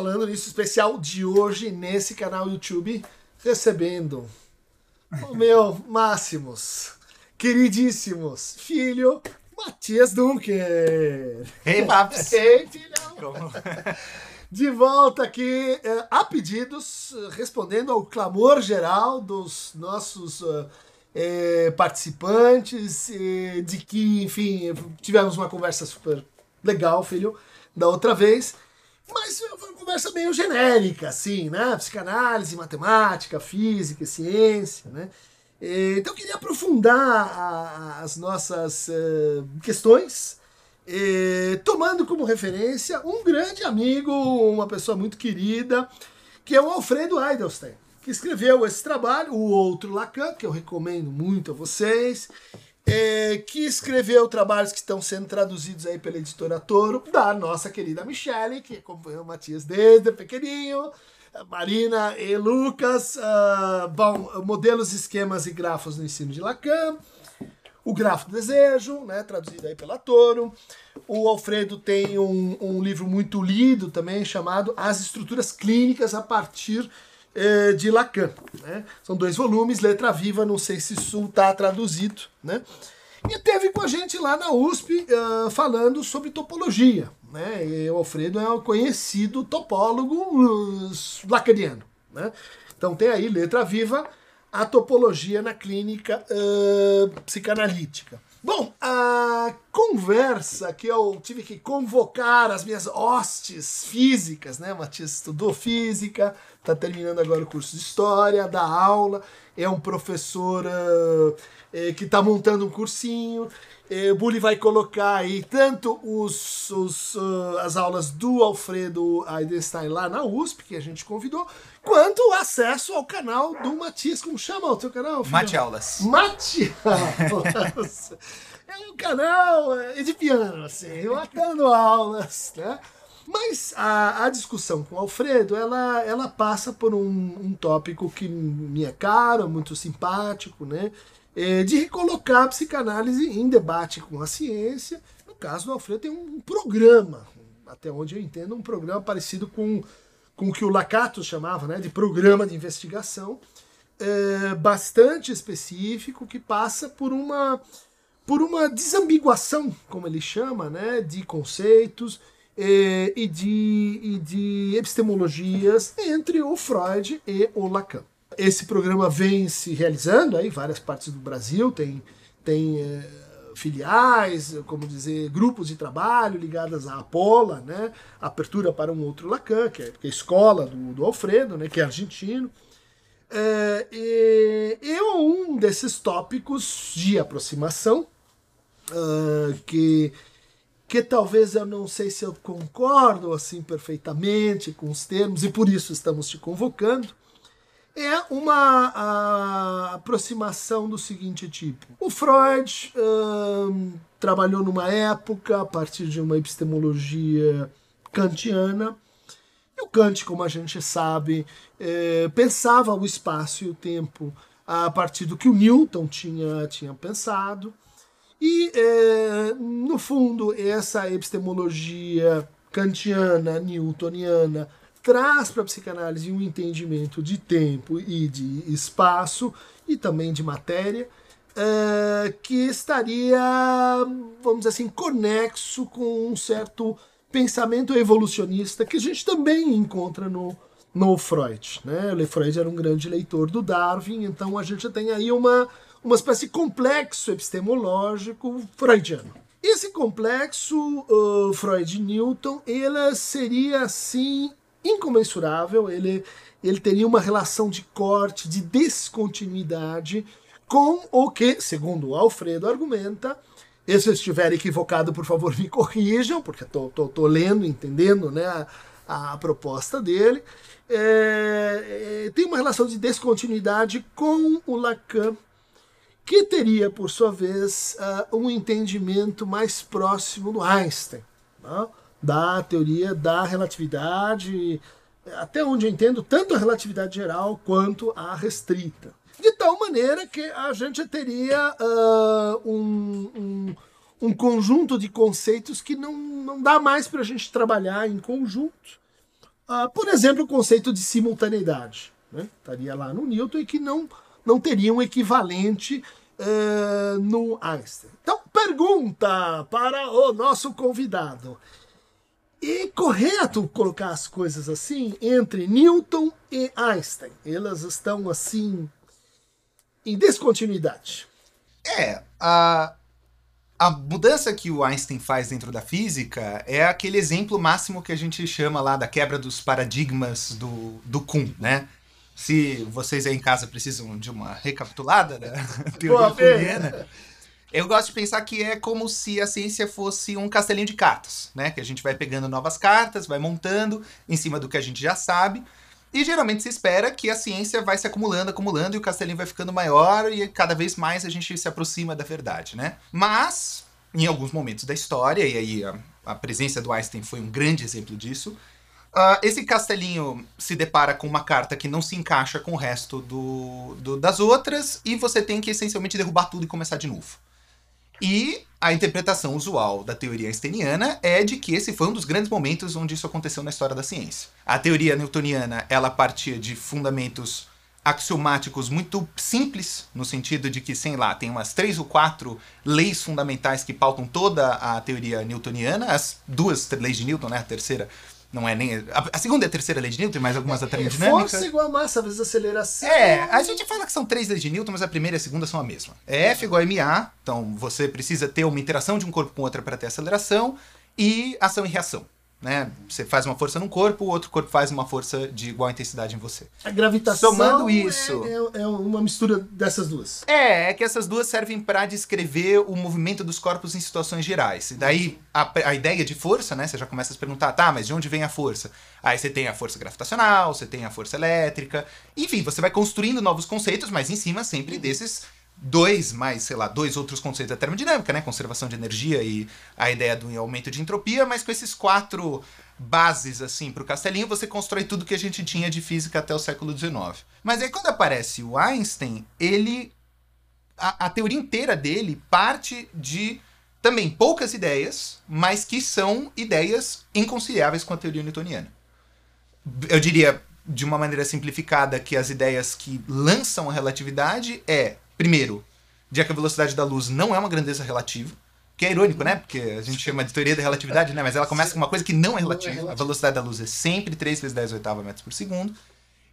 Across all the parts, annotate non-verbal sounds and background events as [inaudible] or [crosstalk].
falando nisso especial de hoje nesse canal YouTube, recebendo o meu Máximos, queridíssimos, filho Matias Dunker. Ei, Paps! [laughs] Ei, filhão! Como? De volta aqui, é, a pedidos, respondendo ao clamor geral dos nossos é, participantes, de que, enfim, tivemos uma conversa super legal, filho, da outra vez. Mas foi uma conversa meio genérica, assim, né? Psicanálise, matemática, física, ciência, né? Então eu queria aprofundar as nossas uh, questões, tomando como referência um grande amigo, uma pessoa muito querida, que é o Alfredo Eidelstein, que escreveu esse trabalho, O Outro Lacan, que eu recomendo muito a vocês, é, que escreveu trabalhos que estão sendo traduzidos aí pela editora Toro, da nossa querida Michele, que acompanhou o Matias desde pequenininho, Marina e Lucas. Uh, bom, modelos, esquemas e grafos no ensino de Lacan. O Grafo do Desejo, né, traduzido aí pela Toro. O Alfredo tem um, um livro muito lido também, chamado As Estruturas Clínicas a partir eh, de Lacan. Né? São dois volumes, letra viva, não sei se isso está traduzido. Né? E teve com a gente lá na USP uh, falando sobre topologia. Né? E o Alfredo é um conhecido topólogo uh, lacaniano. Né? Então tem aí, letra viva, a topologia na clínica uh, psicanalítica. Bom, a conversa que eu tive que convocar as minhas hostes físicas, né? Matias estudou física, está terminando agora o curso de história, dá aula, é um professor uh, é, que está montando um cursinho. O Bully vai colocar aí tanto os, os uh, as aulas do Alfredo Eidenstein lá na USP, que a gente convidou, quanto o acesso ao canal do Matias. Como chama o teu canal? Filho? Mate Aulas. Mate Aulas. [laughs] é um canal é, de piano, assim, matando aulas, né? Mas a, a discussão com o Alfredo, ela, ela passa por um, um tópico que me é caro, muito simpático, né? É, de recolocar a psicanálise em debate com a ciência. No caso do Alfredo, tem um programa, até onde eu entendo, um programa parecido com, com o que o Lacato chamava né, de programa de investigação, é, bastante específico, que passa por uma, por uma desambiguação, como ele chama, né, de conceitos e, e, de, e de epistemologias entre o Freud e o Lacan. Esse programa vem se realizando aí várias partes do Brasil, tem, tem é, filiais, como dizer, grupos de trabalho ligadas à Apola, né? Apertura para um outro Lacan, que é, que é a escola do, do Alfredo, né? que é argentino. É, e, e um desses tópicos de aproximação uh, que que talvez eu não sei se eu concordo assim perfeitamente com os termos e por isso estamos te convocando, é uma aproximação do seguinte tipo. O Freud trabalhou numa época a partir de uma epistemologia kantiana, e o Kant, como a gente sabe, é, pensava o espaço e o tempo a partir do que o Newton tinha, tinha pensado. E, é, no fundo, essa epistemologia kantiana, newtoniana, traz para a psicanálise um entendimento de tempo e de espaço e também de matéria é, que estaria, vamos dizer assim, conexo com um certo pensamento evolucionista que a gente também encontra no, no Freud. Né? O Freud era um grande leitor do Darwin, então a gente tem aí uma uma espécie de complexo epistemológico freudiano. Esse complexo uh, Freud-Newton, ele seria assim incomensurável, ele, ele teria uma relação de corte, de descontinuidade com o que, segundo Alfredo argumenta, e se eu estiver equivocado, por favor, me corrijam, porque estou lendo, entendendo né, a, a proposta dele, é, é, tem uma relação de descontinuidade com o Lacan que teria, por sua vez, uh, um entendimento mais próximo do Einstein, né? Da teoria da relatividade, até onde eu entendo, tanto a relatividade geral quanto a restrita. De tal maneira que a gente teria uh, um, um, um, conjunto de conceitos que não, não dá mais para a gente trabalhar em conjunto, Uh, por exemplo, o conceito de simultaneidade. Né? Estaria lá no Newton e que não, não teria um equivalente uh, no Einstein. Então, pergunta para o nosso convidado. É correto colocar as coisas assim entre Newton e Einstein? Elas estão assim em descontinuidade. É, a, a mudança que o Einstein faz dentro da física é aquele exemplo máximo que a gente chama lá da quebra dos paradigmas do, do Kuhn, né? Se vocês aí em casa precisam de uma recapitulada da [laughs] teoria kuhniana, eu gosto de pensar que é como se a ciência fosse um castelinho de cartas, né? Que a gente vai pegando novas cartas, vai montando em cima do que a gente já sabe. E geralmente se espera que a ciência vai se acumulando, acumulando, e o castelinho vai ficando maior, e cada vez mais a gente se aproxima da verdade, né? Mas, em alguns momentos da história, e aí a, a presença do Einstein foi um grande exemplo disso, uh, esse castelinho se depara com uma carta que não se encaixa com o resto do, do, das outras, e você tem que essencialmente derrubar tudo e começar de novo. E a interpretação usual da teoria einsteiniana é de que esse foi um dos grandes momentos onde isso aconteceu na história da ciência. A teoria newtoniana, ela partia de fundamentos axiomáticos muito simples, no sentido de que, sei lá, tem umas três ou quatro leis fundamentais que pautam toda a teoria newtoniana, as duas leis de Newton, né, a terceira não é nem. A, segunda e a terceira lei de Newton, mais algumas da termodinâmica. Força igual a massa vezes aceleração. É, a gente fala que são três leis de Newton, mas a primeira e a segunda são a mesma. É F igual a MA, então você precisa ter uma interação de um corpo com outra para ter aceleração, e ação e reação. Né? Você faz uma força num corpo, o outro corpo faz uma força de igual intensidade em você. A gravitação Somando isso, é, é, é uma mistura dessas duas. É, é que essas duas servem para descrever o movimento dos corpos em situações gerais. E daí a, a ideia de força, né? Você já começa a se perguntar, tá, mas de onde vem a força? Aí você tem a força gravitacional, você tem a força elétrica. Enfim, você vai construindo novos conceitos, mas em cima sempre desses dois, mais, sei lá, dois outros conceitos da termodinâmica, né? Conservação de energia e a ideia do aumento de entropia, mas com esses quatro bases, assim, para o castelinho, você constrói tudo que a gente tinha de física até o século XIX. Mas aí quando aparece o Einstein, ele. A, a teoria inteira dele parte de também poucas ideias, mas que são ideias inconciliáveis com a teoria newtoniana. Eu diria, de uma maneira simplificada, que as ideias que lançam a relatividade é Primeiro, de que a velocidade da luz não é uma grandeza relativa. Que é irônico, né? Porque a gente chama de teoria da relatividade, né? Mas ela começa com uma coisa que não é relativa. A velocidade da luz é sempre 3 vezes 10 oitava metros por segundo.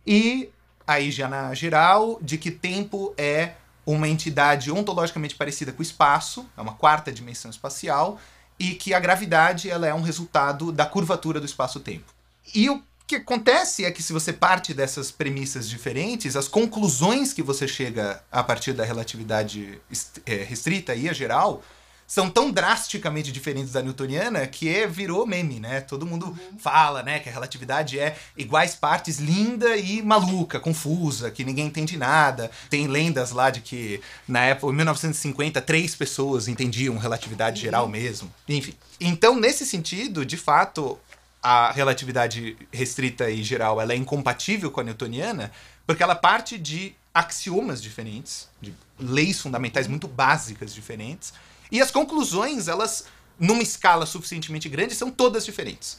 E aí, já na geral, de que tempo é uma entidade ontologicamente parecida com o espaço, é uma quarta dimensão espacial, e que a gravidade ela é um resultado da curvatura do espaço-tempo. E o que acontece é que se você parte dessas premissas diferentes, as conclusões que você chega a partir da relatividade é, restrita e a geral são tão drasticamente diferentes da newtoniana que é, virou meme, né? Todo mundo uhum. fala, né, que a relatividade é iguais partes linda e maluca, confusa, que ninguém entende nada. Tem lendas lá de que na época, em 1950, três pessoas entendiam relatividade geral uhum. mesmo. Enfim. Então, nesse sentido, de fato, a relatividade restrita e geral ela é incompatível com a newtoniana porque ela parte de axiomas diferentes, de leis fundamentais muito básicas diferentes, e as conclusões, elas, numa escala suficientemente grande, são todas diferentes.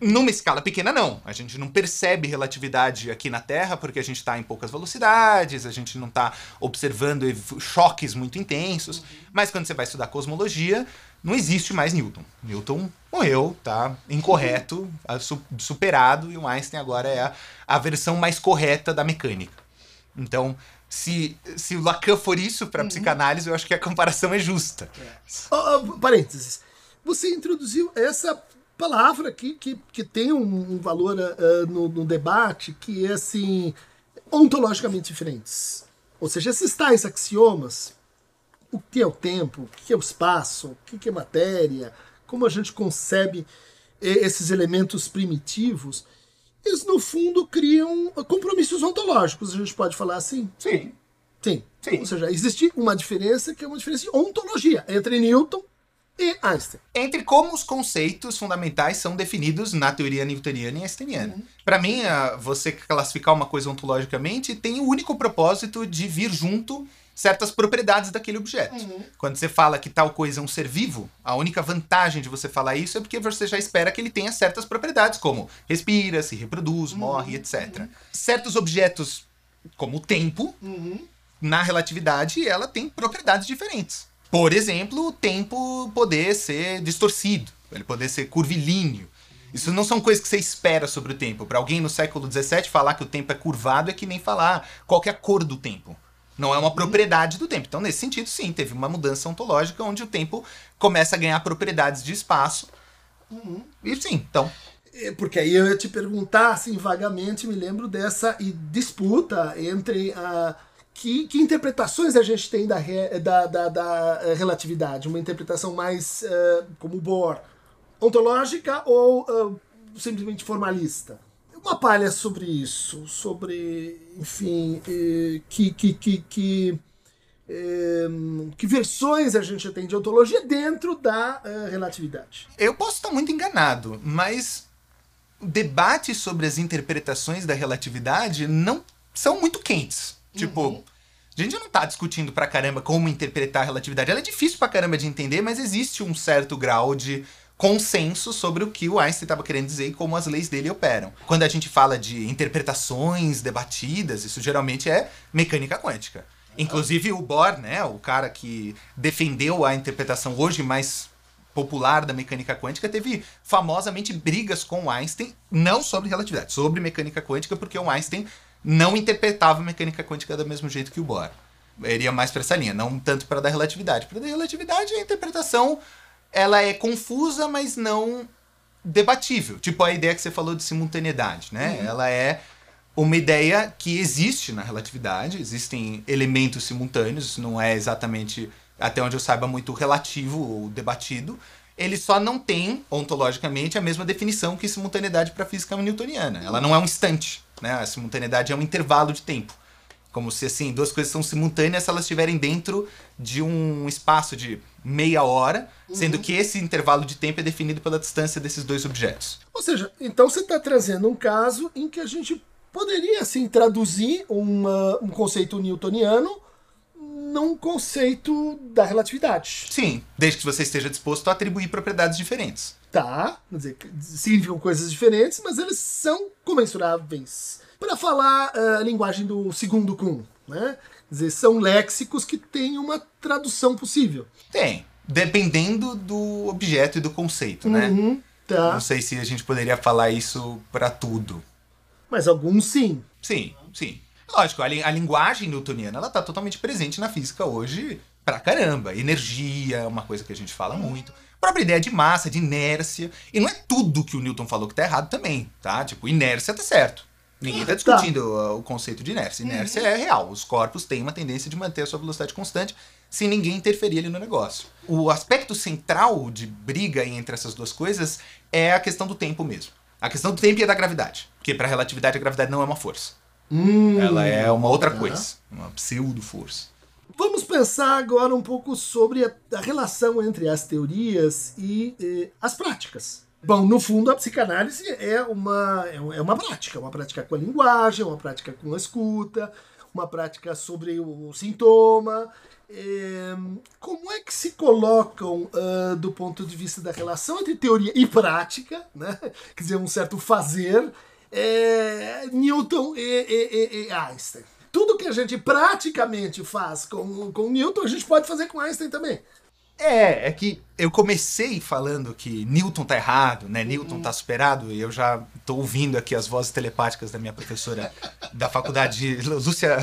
Numa escala pequena, não. A gente não percebe relatividade aqui na Terra porque a gente está em poucas velocidades, a gente não está observando choques muito intensos. Mas quando você vai estudar cosmologia, não existe mais Newton. Newton morreu, tá? Incorreto, superado, e o Einstein agora é a, a versão mais correta da mecânica. Então, se, se o Lacan for isso para uhum. psicanálise, eu acho que a comparação é justa. É. Oh, oh, parênteses. Você introduziu essa palavra aqui que, que tem um, um valor uh, no, no, debate que é assim ontologicamente diferentes. Ou seja, esses tais axiomas, o que é o tempo, o que é o espaço, o que é matéria, como a gente concebe esses elementos primitivos, eles no fundo criam compromissos ontológicos, a gente pode falar assim? Sim. Sim. Sim. Ou seja, existe uma diferença que é uma diferença de ontologia entre Newton e Einstein. Entre como os conceitos fundamentais são definidos na teoria newtoniana e einsteiniana. Uhum. Para mim, você classificar uma coisa ontologicamente tem o único propósito de vir junto certas propriedades daquele objeto. Uhum. Quando você fala que tal coisa é um ser vivo, a única vantagem de você falar isso é porque você já espera que ele tenha certas propriedades, como respira, se reproduz, morre, etc. Certos objetos, como o tempo, Uhum. na relatividade, ela tem propriedades diferentes. Por exemplo, o tempo poder ser distorcido, ele poder ser curvilíneo. Isso não são coisas que você espera sobre o tempo. Para alguém no século XVII falar que o tempo é curvado é que nem falar qual que é a cor do tempo. Não é uma propriedade do tempo. Então, nesse sentido, sim, teve uma mudança ontológica onde o tempo começa a ganhar propriedades de espaço. E sim, então, É, Porque aí eu ia te perguntar, assim, vagamente, me lembro dessa disputa entre a. Que, que interpretações a gente tem da, re- da, da, da, eh, relatividade? Uma interpretação mais eh, como Bohr, ontológica ou eh, simplesmente formalista? Uma palha sobre isso, sobre, enfim, eh, que, que, que, que, eh, que versões a gente tem de ontologia dentro da eh, relatividade. Eu posso estar muito enganado, mas o debate sobre as interpretações da relatividade não são muito quentes. Tipo, a gente não tá discutindo pra caramba como interpretar a relatividade. Ela é difícil pra caramba de entender, mas existe um certo grau de consenso sobre o que o Einstein estava querendo dizer e como as leis dele operam. Quando a gente fala de interpretações debatidas, isso geralmente é mecânica quântica. Inclusive o Bohr, né, o cara que defendeu a interpretação hoje mais popular da mecânica quântica, teve famosamente brigas com Einstein, não sobre relatividade, sobre mecânica quântica, porque o Einstein não interpretava a mecânica quântica do mesmo jeito que o Bohr. Ele ia mais para essa linha, não tanto para da relatividade. Para da relatividade, a interpretação ela é confusa, mas não debatível. Tipo a ideia que você falou de simultaneidade, né? Ela é uma ideia que existe na relatividade, existem elementos simultâneos, isso não é exatamente, até onde eu saiba, muito relativo ou debatido. Ele só não tem, ontologicamente, a mesma definição que simultaneidade para a física newtoniana. Ela não é um instante, né? A simultaneidade é um intervalo de tempo. Como se, assim, duas coisas são simultâneas se elas estiverem dentro de um espaço de meia hora, sendo que esse intervalo de tempo é definido pela distância desses dois objetos. Ou seja, então você está trazendo um caso em que a gente poderia assim traduzir uma- um conceito newtoniano num conceito da relatividade. Sim, desde que você esteja disposto a atribuir propriedades diferentes. Tá, quer dizer, significam coisas diferentes, mas eles são comensuráveis. Para falar ah, a linguagem do segundo Kuhn, né? Quer dizer, são léxicos que têm uma tradução possível. Tem, dependendo do objeto e do conceito, né? Uhum, tá. Não sei se a gente poderia falar isso pra tudo. Mas alguns sim. Sim, sim. Lógico, a, li- a linguagem newtoniana ela tá totalmente presente na física hoje pra caramba. Energia é uma coisa que a gente fala muito. A própria ideia de massa, de inércia. E não é tudo que o Newton falou que tá errado também, tá? Tipo, inércia tá certo. Ninguém tá discutindo uh, o conceito de inércia. Inércia é real. Os corpos têm uma tendência de manter a sua velocidade constante sem ninguém interferir ali no negócio. O aspecto central de briga entre essas duas coisas é a questão do tempo mesmo. A questão do tempo e a da gravidade. Porque para a relatividade, a gravidade não é uma força. Hum, Ela é uma outra tá. coisa. Uma pseudo-força. Vamos pensar agora um pouco sobre a, a relação entre as teorias e eh, as práticas. Bom, no fundo, a psicanálise é uma, é é uma prática. Uma prática com a linguagem, uma prática com a escuta, uma prática sobre o sintoma. Eh, como é que se colocam, ah, do ponto de vista da relação entre teoria e prática, né? quer dizer, um certo fazer, eh, Newton e, e- e- e Einstein? Tudo que a gente praticamente faz com, com Newton, a gente pode fazer com Einstein também. É, é que eu comecei falando que Newton tá errado, né? Newton tá superado, e eu já tô ouvindo aqui as vozes telepáticas da minha professora da faculdade, Lúcia,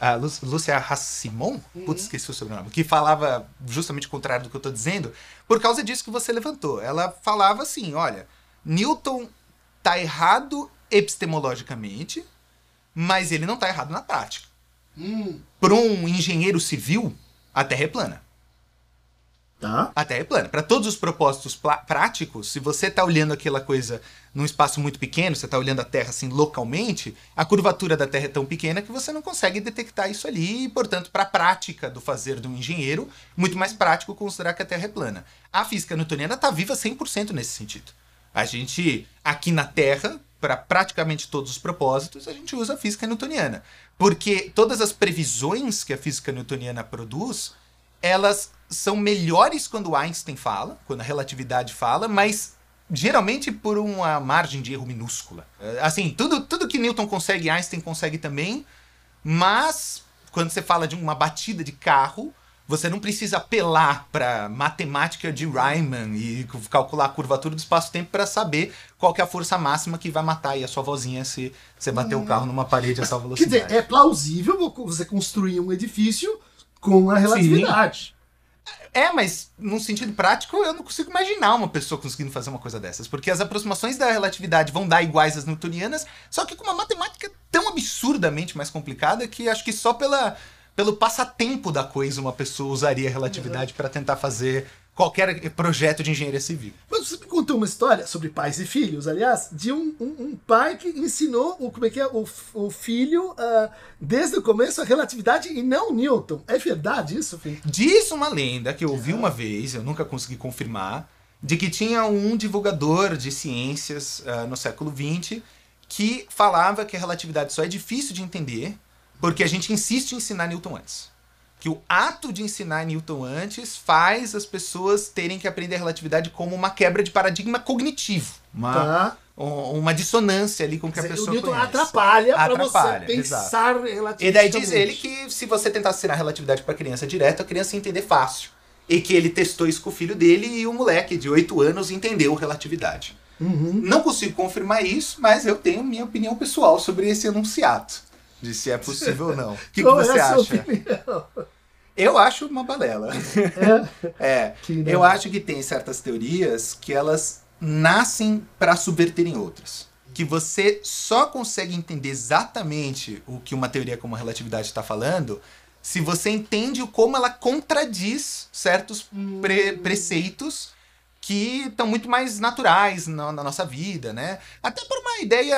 a Lú- Lúcia Rassimon, putz, esqueci o sobrenome, que falava justamente o contrário do que eu tô dizendo, por causa disso que você levantou. Ela falava assim, olha, Newton tá errado epistemologicamente, mas ele não tá errado na prática. Para um engenheiro civil, a Terra é plana. Tá? A Terra é plana. Para todos os propósitos práticos, se você está olhando aquela coisa num espaço muito pequeno, você está olhando a Terra assim localmente, a curvatura da Terra é tão pequena que você não consegue detectar isso ali, e, portanto, para a prática do fazer de um engenheiro, muito mais prático considerar que a Terra é plana. A física newtoniana está viva 100% nesse sentido. A gente, aqui na Terra, para praticamente todos os propósitos, a gente usa a física newtoniana. Porque todas as previsões que a física newtoniana produz, elas são melhores quando Einstein fala, quando a relatividade fala, mas geralmente por uma margem de erro minúscula. É, assim, tudo, tudo que Newton consegue, Einstein consegue também, mas quando você fala de uma batida de carro, você não precisa apelar para matemática de Riemann e calcular a curvatura do espaço-tempo para saber qual que é a força máxima que vai matar aí a sua vozinha se você bater hum. o carro numa parede a essa velocidade. Quer dizer, é plausível você construir um edifício com a relatividade. Sim. É, mas num sentido prático eu não consigo imaginar uma pessoa conseguindo fazer uma coisa dessas, porque as aproximações da relatividade vão dar iguais às newtonianas, só que com uma matemática tão absurdamente mais complicada que acho que só pela pelo passatempo da coisa uma pessoa usaria a relatividade para tentar fazer qualquer projeto de engenharia civil. Mas você me contou uma história sobre pais e filhos, aliás, de um, um, um pai que ensinou o, como é que é, o, o filho uh, desde o começo a relatividade e não Newton. É verdade isso, filho? Diz uma lenda que eu ouvi uma vez, eu nunca consegui confirmar, de que tinha um divulgador de ciências uh, no século XX que falava que a relatividade só é difícil de entender porque a gente insiste em ensinar Newton antes. Que o ato de ensinar Newton antes faz as pessoas terem que aprender a relatividade como uma quebra de paradigma cognitivo. Uma, tá. uma dissonância ali com o que a pessoa o Newton conhece. atrapalha, atrapalha para você pensar relativamente. E daí diz ele que se você tentar ensinar relatividade para criança direto, a criança ia entender fácil. E que ele testou isso com o filho dele e o moleque de 8 anos entendeu relatividade. Uhum. Não consigo confirmar isso, mas eu tenho minha opinião pessoal sobre esse enunciado de se é possível ou não. O que, que você é acha? Eu acho uma balela. É. é. Eu acho que tem certas teorias que elas nascem para subverterem outras. Que você só consegue entender exatamente o que uma teoria como a relatividade está falando se você entende como ela contradiz certos pre preceitos que estão muito mais naturais na, na, nossa vida, né? Até por uma ideia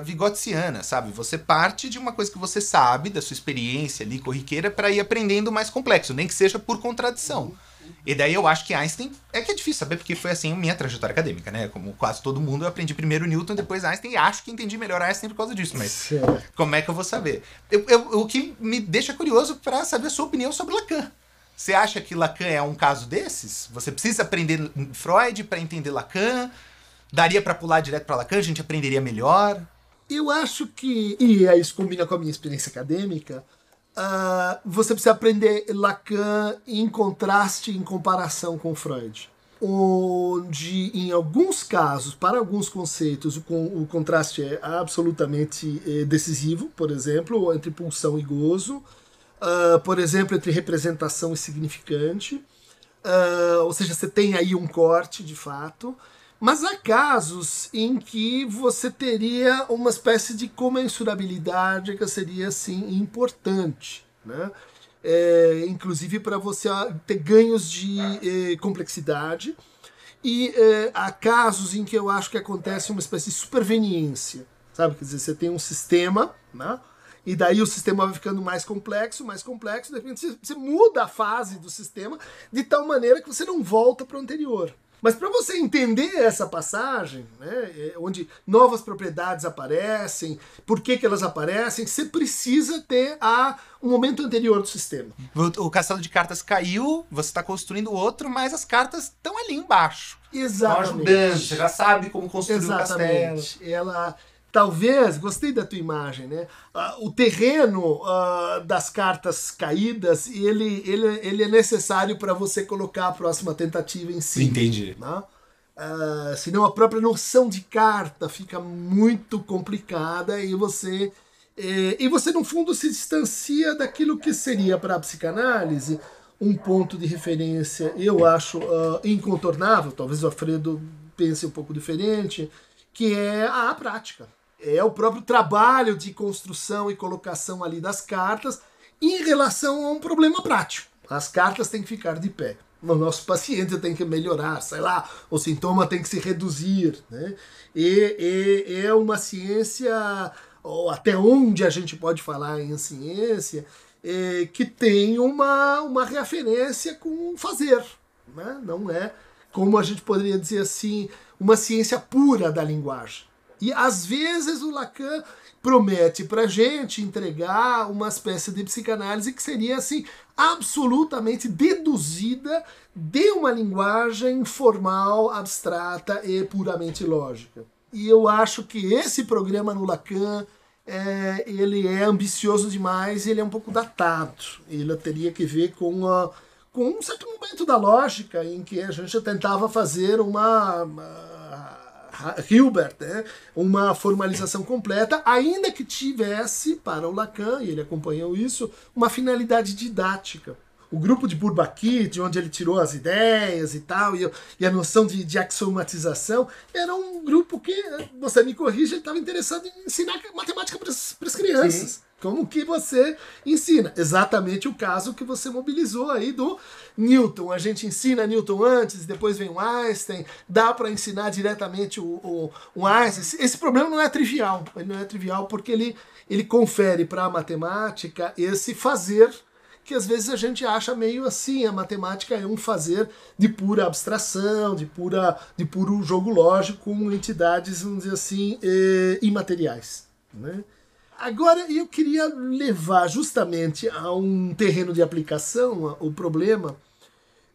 uh, vigotziana, sabe? Você parte de uma coisa que você sabe, da sua experiência ali corriqueira, para ir aprendendo mais complexo, nem que seja por contradição. E daí eu acho que Einstein é que é difícil saber, porque foi assim a minha trajetória acadêmica, né? Como quase todo mundo, eu aprendi primeiro Newton, depois Einstein, e acho que entendi melhor Einstein por causa disso, mas certo. como é que eu vou saber? Eu, eu, o que me deixa curioso para saber a sua opinião sobre Lacan. Você acha que Lacan é um caso desses? Você precisa aprender Freud para entender Lacan? Daria para pular direto para Lacan? A gente aprenderia melhor? Eu acho que, e isso combina com a minha experiência acadêmica, uh, você precisa aprender Lacan em contraste, em comparação com Freud. Onde, em alguns casos, para alguns conceitos, o, o contraste é absolutamente é, decisivo, por exemplo, entre pulsão e gozo uh, por exemplo, entre representação e significante. Uh, ou seja, você tem aí um corte de fato. Mas há casos em que você teria uma espécie de comensurabilidade que seria assim importante, né? É, inclusive para você ter ganhos de eh, complexidade. E eh, há casos em que eu acho que acontece uma espécie de superveniência, sabe? Quer dizer, você tem um sistema, né? E daí o sistema vai ficando mais complexo, mais complexo, de repente você, você muda a fase do sistema de tal maneira que você não volta para o anterior. Mas para você entender essa passagem, né, é, onde novas propriedades aparecem, por que, que elas aparecem, você precisa ter a, um momento anterior do sistema. O, castelo de cartas caiu, você está construindo outro, mas as cartas estão ali embaixo. Exatamente. ajudando, você já sabe como construir Exatamente. o castelo. Ela talvez, gostei da tua imagem, né? Uh, o terreno uh, das cartas caídas, ele, ele, ele é necessário para você colocar a próxima tentativa em si. Entendi. Né? Uh, senão a própria noção de carta fica muito complicada e você eh, e você no fundo se distancia daquilo que seria para a psicanálise um ponto de referência eu acho uh, incontornável talvez o Alfredo pense um pouco diferente que é a prática é o próprio trabalho de construção e colocação ali das cartas em relação a um problema prático. As cartas têm que ficar de pé. O nosso paciente tem que melhorar, sei lá, o sintoma tem que se reduzir. Né? E, e é uma ciência, ou até onde a gente pode falar em ciência, é, que tem uma, uma referência com fazer. Né? Não é, como a gente poderia dizer assim, uma ciência pura da linguagem. E às vezes o Lacan promete pra gente entregar uma espécie de psicanálise que seria assim absolutamente deduzida de uma linguagem formal, abstrata e puramente lógica. E eu acho que esse programa no Lacan é, ele é ambicioso demais ele é um pouco datado. Ele teria que ver com, a, com um certo momento da lógica em que a gente tentava fazer uma, uma Hilbert, né, uma formalização completa, ainda que tivesse, para o Lacan, e ele acompanhou isso, uma finalidade didática o grupo de Bourbaki, de onde ele tirou as ideias e tal, e, e a noção de, de, axiomatização, era um grupo que, você me corrige, ele estava interessado em ensinar matemática para as crianças. Sim. Como que você ensina? Exatamente o caso que você mobilizou aí do Newton. A gente ensina Newton antes, depois vem o Einstein, dá para ensinar diretamente o, o, o Einstein. Esse problema não é trivial. Ele não é trivial porque ele, ele confere para a matemática esse fazer que às vezes a gente acha meio assim, a matemática é um fazer de pura abstração, de pura de puro jogo lógico com entidades, vamos dizer assim, eh, imateriais. Né? Agora eu queria levar justamente a um terreno de aplicação o problema,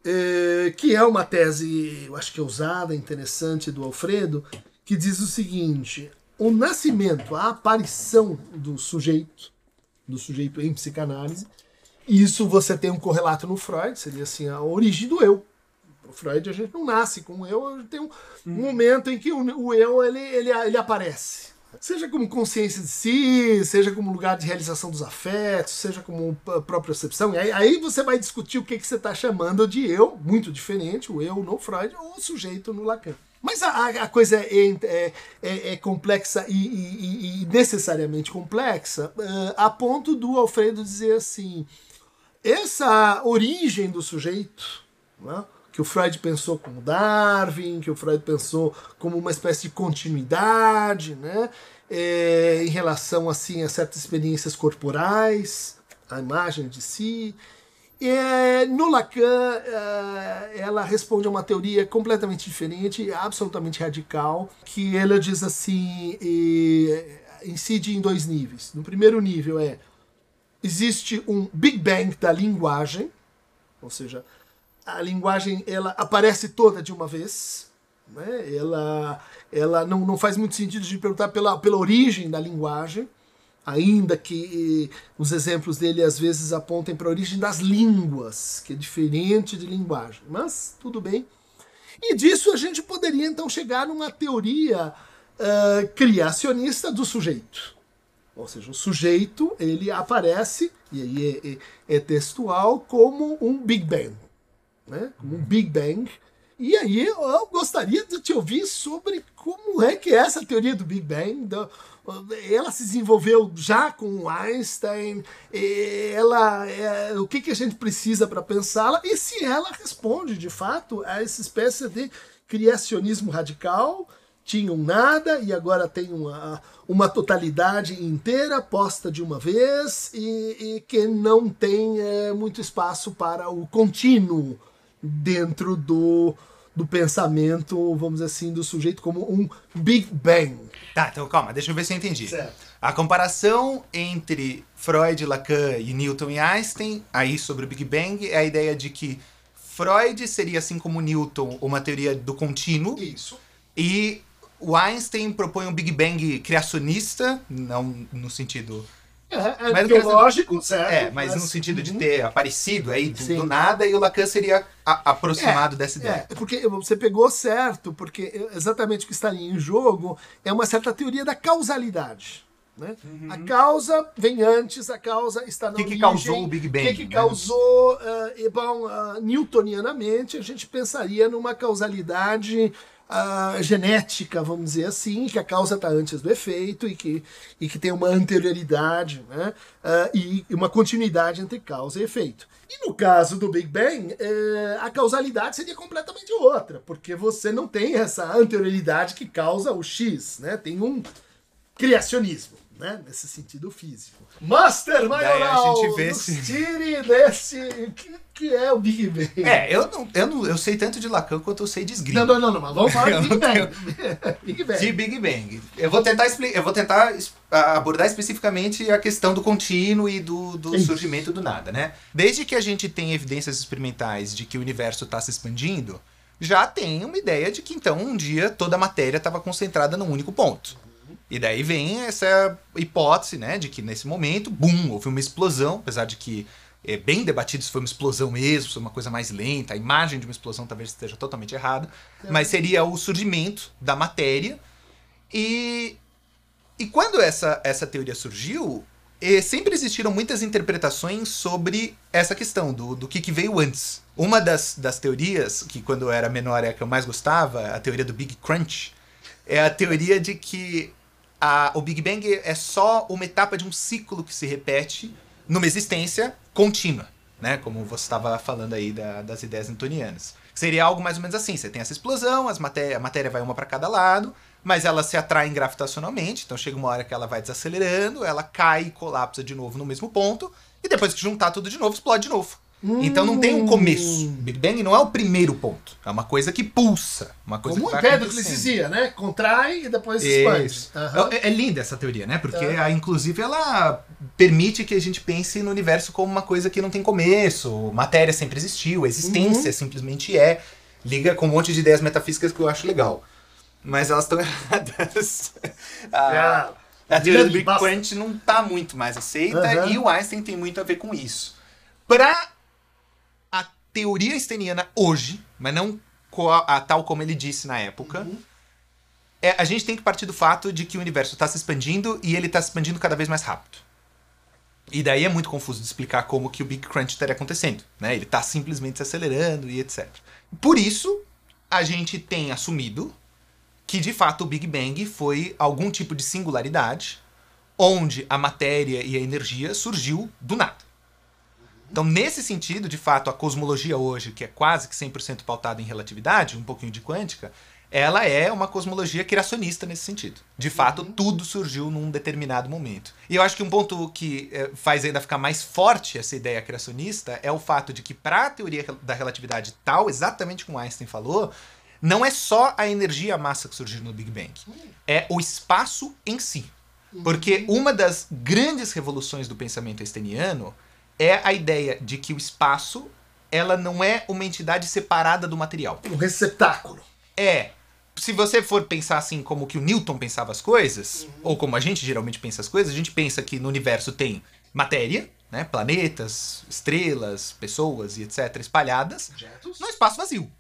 eh, que é uma tese, eu acho que ousada, interessante do Alfredo, que diz o seguinte: o nascimento, a aparição do sujeito, do sujeito em psicanálise, isso você tem um correlato no Freud, seria assim a origem do eu. O Freud a gente não nasce com o eu, tem um, um momento em que o, o, eu ele, ele, ele aparece. Seja como consciência de si, seja como lugar de realização dos afetos, seja como própria percepção. E aí, aí você vai discutir o que, que você está chamando de eu, muito diferente, o eu no Freud ou o sujeito no Lacan. Mas a, a coisa é, é, é, é complexa e, e, e, necessariamente complexa, a ponto do Alfredo dizer assim: essa origem do sujeito, né, que o Freud pensou como Darwin, que o Freud pensou como uma espécie de continuidade, né, é, em relação assim a certas experiências corporais, a imagem de si. É, no Lacan, é, ela responde a uma teoria completamente diferente, absolutamente radical, que ela diz assim, incide em dois níveis. No primeiro nível é existe um Big Bang da linguagem, ou seja, a linguagem ela aparece toda de uma vez, né? ela, ela não, não faz muito sentido de perguntar pela, pela origem da linguagem, ainda que os exemplos dele às vezes apontem para a origem das línguas, que é diferente de linguagem, mas tudo bem. E disso a gente poderia então chegar numa teoria uh, criacionista do sujeito. Ou seja, o sujeito ele aparece, e aí é, é, é textual, como um Big Bang. Né? Como um Big Bang. E aí eu gostaria de te ouvir sobre como é que é essa teoria do Big Bang. ela se desenvolveu já com Einstein, ela, é, o que, que a gente precisa para pensá-la, e se ela responde de fato a essa espécie de criacionismo radical tinham nada e agora tem uma, uma totalidade inteira posta de uma vez e, e que não tem é, muito espaço para o contínuo dentro do, do pensamento, vamos dizer assim, do sujeito como um Big Bang. Tá, então calma, deixa eu ver se eu entendi. Certo. A comparação entre Freud, Lacan e Newton e Einstein, aí sobre o Big Bang, é a ideia de que Freud seria, assim como Newton, uma teoria do contínuo. Isso. E o Einstein propõe um Big Bang criacionista, não no sentido. É, é biológico, certo? É, mas, mas, no sentido uhum. de ter aparecido aí do, do, nada, e o Lacan seria a, aproximado é, dessa ideia. É, porque você pegou certo, porque exatamente o que está em jogo é uma certa teoria da causalidade. Né? Uhum. A causa vem antes, a causa está na O que, que causou o Big Bang? O que, que né? causou, uh, bom, uh, newtonianamente, a gente pensaria numa causalidade uh, genética, vamos dizer assim, que a causa está antes do efeito e que, e que tem uma anterioridade né? Uh, e uma continuidade entre causa e efeito. E no caso do Big Bang, uh, a causalidade seria completamente outra, porque você não tem essa anterioridade que causa o X, né? tem um criacionismo. Né? Nesse sentido físico. Master Maioral, a gente vê nos se- tire desse... que, que é o Big Bang? É, eu não, eu não. Eu sei tanto de Lacan quanto eu sei de esgrima. Não, não, não, não, mas vamos falar de [laughs] Big Bang. [laughs] Big Bang. De Big Bang. Eu vou tentar, expli- eu vou tentar abordar especificamente a questão do contínuo e do, do surgimento do nada, né? Desde que a gente tem evidências experimentais de que o universo está se expandindo, já tem uma ideia de que então um dia toda a matéria estava concentrada num único ponto. E daí vem essa hipótese, né, de que nesse momento, bum, houve uma explosão, apesar de que é bem debatido se foi uma explosão mesmo, se foi uma coisa mais lenta, a imagem de uma explosão talvez esteja totalmente errada, mas seria o surgimento da matéria e, e quando essa, essa teoria surgiu, sempre existiram muitas interpretações sobre essa questão do, do que, que veio antes. Uma das, das teorias, que quando eu era menor é a que eu mais gostava, a teoria do Big Crunch, é a teoria de que a, o Big Bang é só uma etapa de um ciclo que se repete numa existência contínua, né? Como você estava falando aí da- das ideias newtonianas. Seria algo mais ou menos assim: você tem essa explosão, as maté a matéria vai uma para cada lado, mas elas se atraem gravitacionalmente, então chega uma hora que ela vai desacelerando, ela cai e colapsa de novo no mesmo ponto, e depois que juntar tudo de novo, explode de novo. Então não tem um começo. Big Bang não é o primeiro ponto. É uma coisa que pulsa. Uma coisa Como que vai Empédocles dizia, né? Contrai e depois expande. Aham. É, é linda essa teoria, né? Porque, Aham. a, inclusive, ela permite que a gente pense no universo como uma coisa que não tem começo. Matéria sempre existiu, existência Uhum. simplesmente é. Liga com um monte de ideias metafísicas que eu acho legal. Mas elas estão [laughs] erradas. a, Ah, a teoria do Big. Crunch não está muito mais aceita e o Einstein tem muito a ver com isso. Para teoria einsteiniana hoje, mas não a, tal como ele disse na época, é, a gente tem que partir do fato de que o universo está se expandindo e ele está se expandindo cada vez mais rápido. E daí é muito confuso de explicar como que o Big Crunch estaria acontecendo. Né? Ele está simplesmente se acelerando e etc. Por isso, a gente tem assumido que de fato o Big Bang foi algum tipo de singularidade onde a matéria e a energia surgiu do nada. Então, nesse sentido, de fato, a cosmologia hoje, que é quase que 100% pautada em relatividade, um pouquinho de quântica, ela é uma cosmologia criacionista nesse sentido. De fato, tudo surgiu num determinado momento. E eu acho que um ponto que eh, faz ainda ficar mais forte essa ideia criacionista é o fato de que, para a teoria da relatividade tal, exatamente como Einstein falou, não é só a energia e a massa que surgiram no Big Bang. É o espaço em si. Porque uma das grandes revoluções do pensamento einsteiniano é a ideia de que o espaço ela não é uma entidade separada do material. um receptáculo. É. Se você for pensar assim como que o Newton pensava as coisas, ou como a gente geralmente pensa as coisas, a gente pensa que no universo tem matéria, né, planetas, estrelas, pessoas e etc espalhadas, Objetos. no espaço vazio.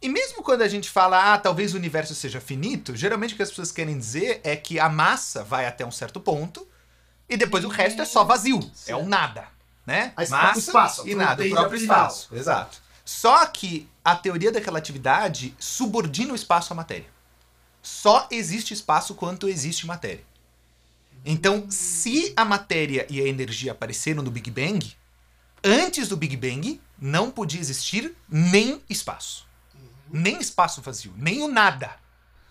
E mesmo quando a gente fala, ah, talvez o universo seja finito, geralmente o que as pessoas querem dizer é que a massa vai até um certo ponto e depois o resto é só vazio, é o nada, né? A o espaço, e nada, o próprio final. espaço. Exato. Só que a teoria da relatividade subordina o espaço à matéria. Só existe espaço quanto existe matéria. Então, se a matéria e a energia apareceram no Big Bang, antes do Big Bang não podia existir nem espaço. Nem espaço vazio, nem o nada.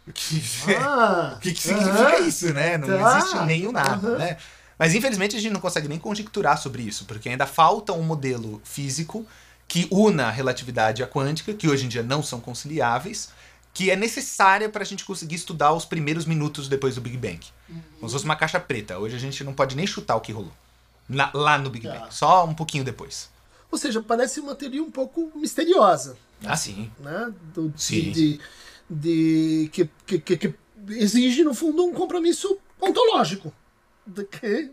O que, Ah, [laughs] que, que significa aham. isso, né? Não Tá. existe nem o nada, Aham. né? Mas infelizmente a gente não consegue nem conjecturar sobre isso, porque ainda falta um modelo físico que una a relatividade e a quântica, que hoje em dia não são conciliáveis, que é necessária para a gente conseguir estudar os primeiros minutos depois do Big Bang. Como se fosse uma caixa preta. Hoje a gente não pode nem chutar o que rolou. Na- lá no Big Tá. Bang. Só um pouquinho depois. Ou seja, parece uma teoria um pouco misteriosa, Ah, sim. né? Do, de- Sim. De, de- que, que, que- que exige, no fundo, um compromisso ontológico. De que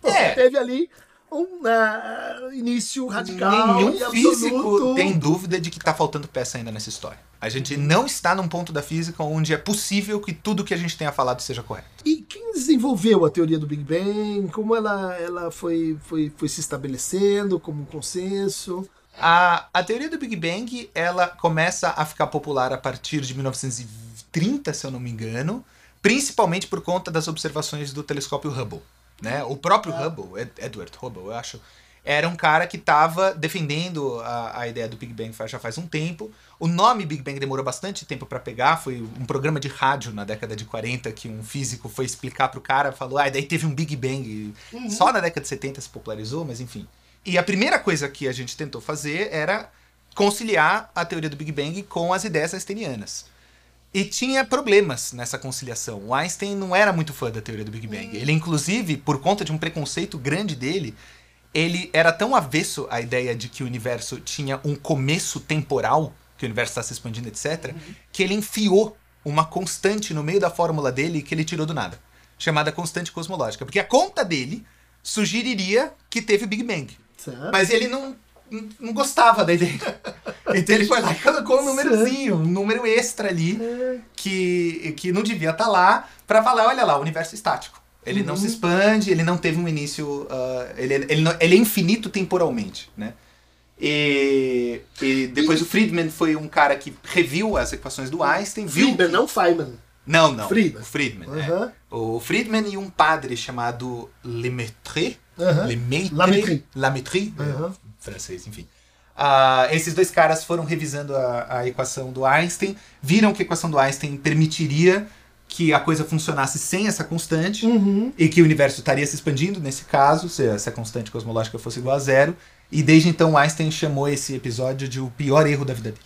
você É. teve ali um ah, início radical Nenhum físico tem dúvida de que tá faltando peça ainda nessa história. A gente não está num ponto da física onde é possível que tudo que a gente tenha falado seja correto. E quem desenvolveu a teoria do Big Bang? Como ela, ela foi, foi, foi se estabelecendo como um consenso? A, a teoria do Big Bang, ela começa a ficar popular a partir de 1930, se eu não me engano, principalmente por conta das observações do telescópio Hubble. Né? O próprio Hubble, Ed- Edward Hubble, eu acho, era um cara que estava defendendo a, a ideia do Big Bang já faz um tempo. O nome Big Bang demorou bastante tempo para pegar. Foi um programa de rádio na década de 40 que um físico foi explicar pro cara, falou: "Ah, daí teve um Big Bang". Uhum. Só na década de 70 se popularizou, mas enfim. E a primeira coisa que a gente tentou fazer era conciliar a teoria do Big Bang com as ideias einsteinianas. E tinha problemas nessa conciliação. O Einstein não era muito fã da teoria do Big Bang. Ele, inclusive, por conta de um preconceito grande dele, ele era tão avesso à ideia de que o universo tinha um começo temporal, que o universo está se expandindo, etc., que ele enfiou uma constante no meio da fórmula dele que ele tirou do nada, chamada constante cosmológica. Porque a conta dele sugeriria que teve o Big Bang. Certo. Mas ele não, não- gostava da ideia. [laughs] Então ele foi lá e colocou um númerozinho, um número extra ali, que, que não devia estar lá, pra falar, olha lá, o universo é estático. Ele não se expande, ele não teve um início. ah, ele, ele, não- ele é infinito temporalmente, né? E, e depois o Friedman foi um cara que reviu as equações do Einstein. Friedman, não Feynman. Não, não. Friedman. O Friedman. é. Aham. O Friedman e um padre chamado Lemaitre. Aham. Lemaitre. É, Aham. Francês, enfim. Ah, esses dois caras foram revisando a, a equação do Einstein, viram que a equação do Einstein permitiria que a coisa funcionasse sem essa constante Uhum. e que o universo estaria se expandindo nesse caso, se essa constante cosmológica fosse igual a zero. E desde então Einstein chamou esse episódio de o pior erro da vida dele.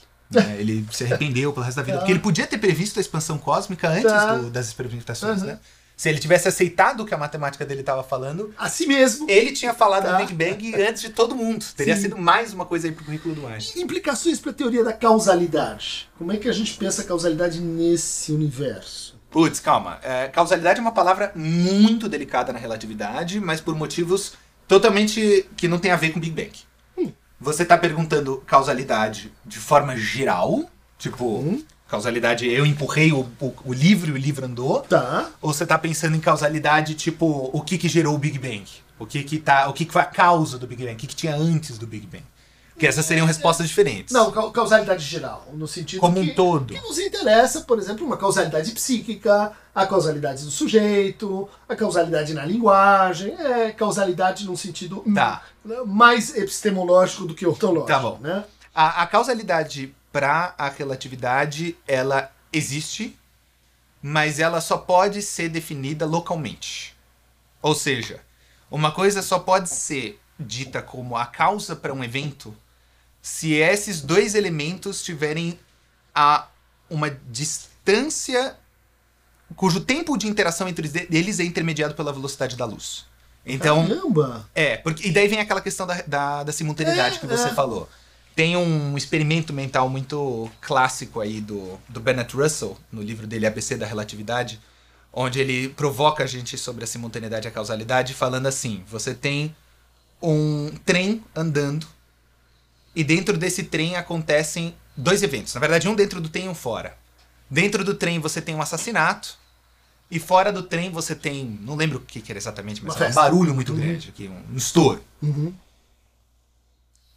né? [laughs] Ele se arrependeu pelo resto da vida. Tá. Porque ele podia ter previsto a expansão cósmica antes Tá. do- das experimentações, Uhum. né? Se ele tivesse aceitado o que a matemática dele estava falando, A si mesmo. ele tinha falado Tá. do Big Bang antes de todo mundo. Teria Sim. sido mais uma coisa aí pro currículo do Einstein. Implicações para a teoria da causalidade. Como é que a gente pensa a causalidade nesse universo? Putz, calma. É, causalidade é uma palavra muito delicada na relatividade, mas por motivos totalmente que não tem a ver com Big Bang. Hum. Você tá perguntando causalidade de forma geral? Tipo, Hum. Causalidade, eu empurrei o, o, o livro e o livro andou? Tá. Ou você tá pensando em causalidade, tipo, o que que gerou o Big Bang? O que que, tá, o que, que foi a causa do Big Bang? O que, que tinha antes do Big Bang? Porque essas seriam respostas diferentes. Não, cau- causalidade geral, no sentido Como um que, todo. que nos interessa, por exemplo, uma causalidade psíquica, a causalidade do sujeito, a causalidade na linguagem, é causalidade num sentido Tá. mais epistemológico do que ontológico. Tá bom. Né? A, a causalidade para a relatividade, ela existe, mas ela só pode ser definida localmente. Ou seja, uma coisa só pode ser dita como a causa para um evento se esses dois elementos tiverem a uma distância cujo tempo de interação entre eles é intermediado pela velocidade da luz. Então, Caramba! é, porque, e daí vem aquela questão da, da, da simultaneidade É, que você é. falou. Tem um experimento mental muito clássico aí do, do Bennett Russell, no livro dele ABC da Relatividade, onde ele provoca a gente sobre a simultaneidade e a causalidade, falando assim: você tem um trem andando, e dentro desse trem acontecem dois eventos. Na verdade, um dentro do trem e um fora. Dentro do trem você tem um assassinato, e fora do trem você tem. Não lembro o que, que era exatamente, mas um barulho muito Uhum. grande aqui, um estouro. Uhum.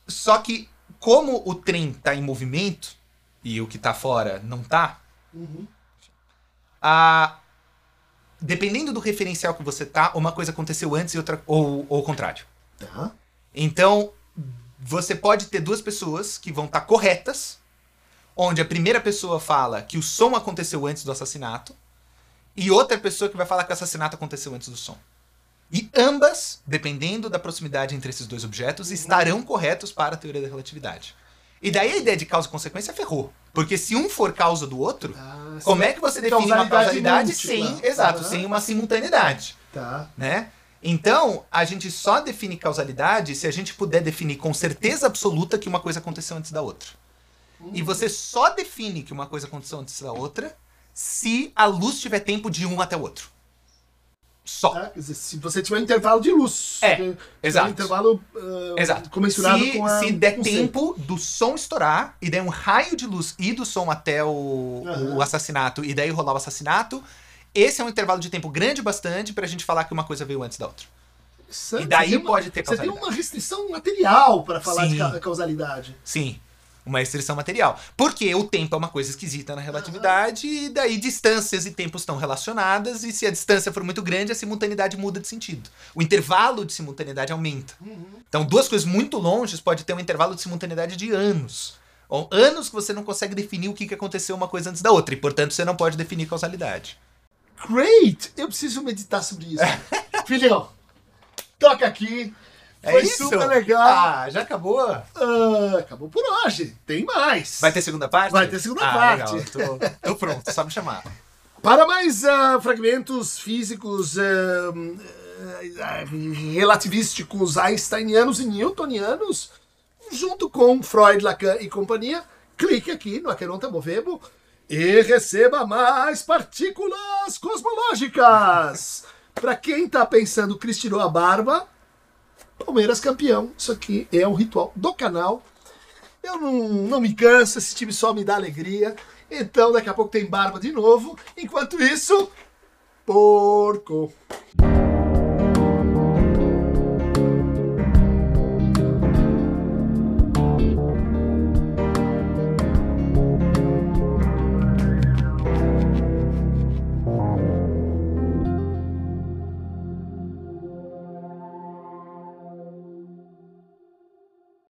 Só que, como o trem tá em movimento e o que tá fora não tá, Uhum. a... dependendo do referencial que você tá, uma coisa aconteceu antes e outra. ou, ou o contrário. Tá. Então, você pode ter duas pessoas que vão estar corretas, onde a primeira pessoa fala que o som aconteceu antes do assassinato, e outra pessoa que vai falar que o assassinato aconteceu antes do som. E ambas, dependendo da proximidade entre esses dois objetos, estarão corretos para a teoria da relatividade. E daí a ideia de causa e consequência ferrou. Porque se um for causa do outro, Ah, como é que você define uma causalidade sem, exato, sem uma simultaneidade? Tá. né? Então, a gente só define causalidade se a gente puder definir com certeza absoluta que uma coisa aconteceu antes da outra. E você só define que uma coisa aconteceu antes da outra se a luz tiver tempo de um até o outro. Só. Quer dizer, se você tiver um intervalo de luz. É, exato. Um intervalo ah, Exato. comensurado se, com a. se der tempo do som estourar e der um raio de luz ir do som até o, Aham. o assassinato e daí rolar o assassinato, esse é um intervalo de tempo grande bastante pra gente falar que uma coisa veio antes da outra. Interessante. E daí uma- pode ter Você tem causalidade. uma restrição material para falar de Sim. ca- causalidade. Sim. Uma restrição material. Porque o tempo é uma coisa esquisita na relatividade, e daí distâncias e tempos estão relacionadas, e se a distância for muito grande, a simultaneidade muda de sentido. O intervalo de simultaneidade aumenta. Então, duas coisas muito longes pode ter um intervalo de simultaneidade de anos. Ou anos que você não consegue definir o que que aconteceu uma coisa antes da outra, e portanto você não pode definir causalidade. Great! Eu preciso meditar sobre isso. [laughs] Filhão, toca aqui. Foi super legal. Ah, já acabou? Ah, acabou por hoje. Tem mais. Vai ter segunda parte? Vai ter segunda Ah, parte. legal. Tô, tô pronto, só me chamar. Para mais ah, fragmentos físicos ah, ah, relativísticos einsteinianos e newtonianos, junto com Freud, Lacan e companhia, clique aqui no Aqueronta Movebo e receba mais partículas cosmológicas. Para quem está pensando que tirou a barba, Palmeiras campeão. Isso aqui é um ritual do canal. Eu não, não me canso, esse time só me dá alegria. Então daqui a pouco tem barba de novo. Enquanto isso, porco.